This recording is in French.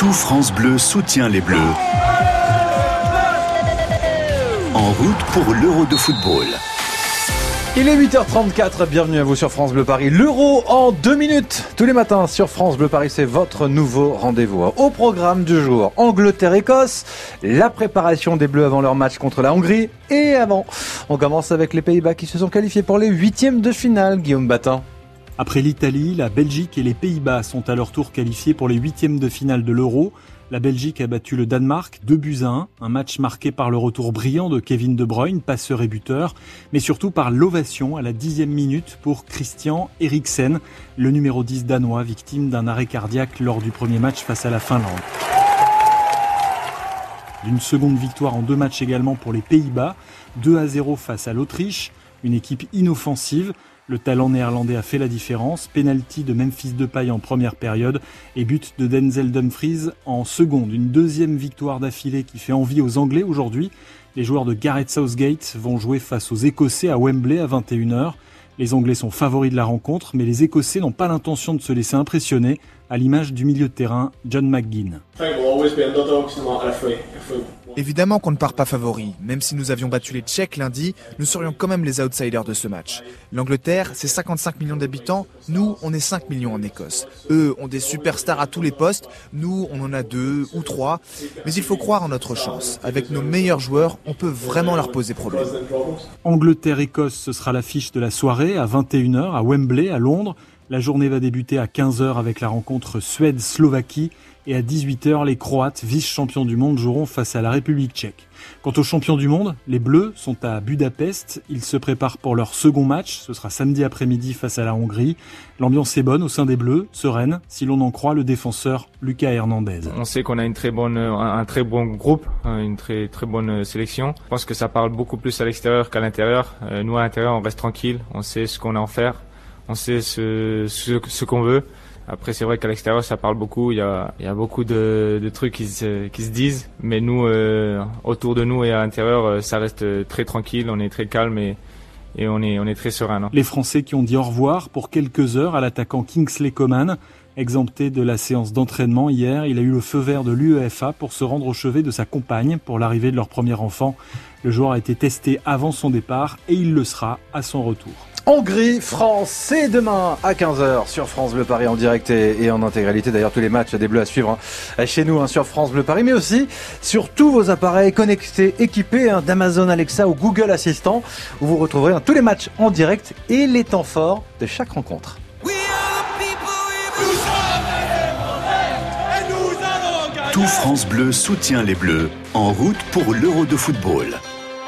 Tout France Bleu soutient les Bleus. En route pour l'Euro de football. Il est 8h34, bienvenue à vous sur France Bleu Paris. L'Euro en deux minutes, tous les matins sur France Bleu Paris, c'est votre nouveau rendez-vous. Au programme du jour, Angleterre-Écosse, la préparation des Bleus avant leur match contre la Hongrie et avant. On commence avec les Pays-Bas qui se sont qualifiés pour les huitièmes de finale, Guillaume Batin. Après l'Italie, la Belgique et les Pays-Bas sont à leur tour qualifiés pour les huitièmes de finale de l'Euro. La Belgique a battu le Danemark 2 buts à 1, un match marqué par le retour brillant de Kevin De Bruyne, passeur et buteur, mais surtout par l'ovation à la dixième minute pour Christian Eriksen, le numéro 10 danois, victime d'un arrêt cardiaque lors du premier match face à la Finlande. D'une seconde victoire en deux matchs également pour les Pays-Bas, 2 à 0 face à l'Autriche, une équipe inoffensive, le talent néerlandais a fait la différence. Penalty de Memphis Depay en première période et but de Denzel Dumfries en seconde. Une deuxième victoire d'affilée qui fait envie aux Anglais aujourd'hui. Les joueurs de Gareth Southgate vont jouer face aux Écossais à Wembley à 21h. Les Anglais sont favoris de la rencontre, mais les Écossais n'ont pas l'intention de se laisser impressionner, à l'image du milieu de terrain John McGinn. Évidemment qu'on ne part pas favori. Même si nous avions battu les Tchèques lundi, nous serions quand même les outsiders de ce match. L'Angleterre, c'est 55 millions d'habitants. Nous, on est 5 millions en Écosse. Eux ont des superstars à tous les postes. Nous, on en a deux ou trois. Mais il faut croire en notre chance. Avec nos meilleurs joueurs, on peut vraiment leur poser problème. Angleterre-Écosse, ce sera l'affiche de la soirée à 21h à Wembley, à Londres. La journée va débuter à 15h avec la rencontre Suède-Slovaquie et à 18h, les Croates, vice-champions du monde, joueront face à la République tchèque. Quant aux champions du monde, les Bleus sont à Budapest. Ils se préparent pour leur second match. Ce sera samedi après-midi face à la Hongrie. L'ambiance est bonne au sein des Bleus, sereine, si l'on en croit le défenseur Lucas Hernandez. On sait qu'on a une très bonne, un très bon groupe, une très très bonne sélection. Je pense que ça parle beaucoup plus à l'extérieur qu'à l'intérieur. Euh, nous à l'intérieur, on reste tranquille, on sait ce qu'on a à en faire on sait ce, qu'on veut. Après, c'est vrai qu'à l'extérieur, ça parle beaucoup. Il y a, beaucoup de, trucs qui se, disent. Mais nous, euh, autour de nous et à l'intérieur, euh, ça reste très tranquille. On est très calme et, on est, on est très serein. Les Français qui ont dit au revoir pour quelques heures à l'attaquant Kingsley Coman. Exempté de la séance d'entraînement hier, il a eu le feu vert de l'UEFA pour se rendre au chevet de sa compagne pour l'arrivée de leur premier enfant. Le joueur a été testé avant son départ et il le sera à son retour. Hongrie, France, c'est demain à 15h sur France Bleu Paris en direct et, en intégralité. D'ailleurs, tous les matchs des Bleus à suivre hein, chez nous hein, sur France Bleu Paris, mais aussi sur tous vos appareils connectés, équipés hein, d'Amazon Alexa ou Google Assistant, où vous retrouverez tous les matchs en direct et les temps forts de chaque rencontre. Tout France Bleu soutient les Bleus en route pour l'Euro de football.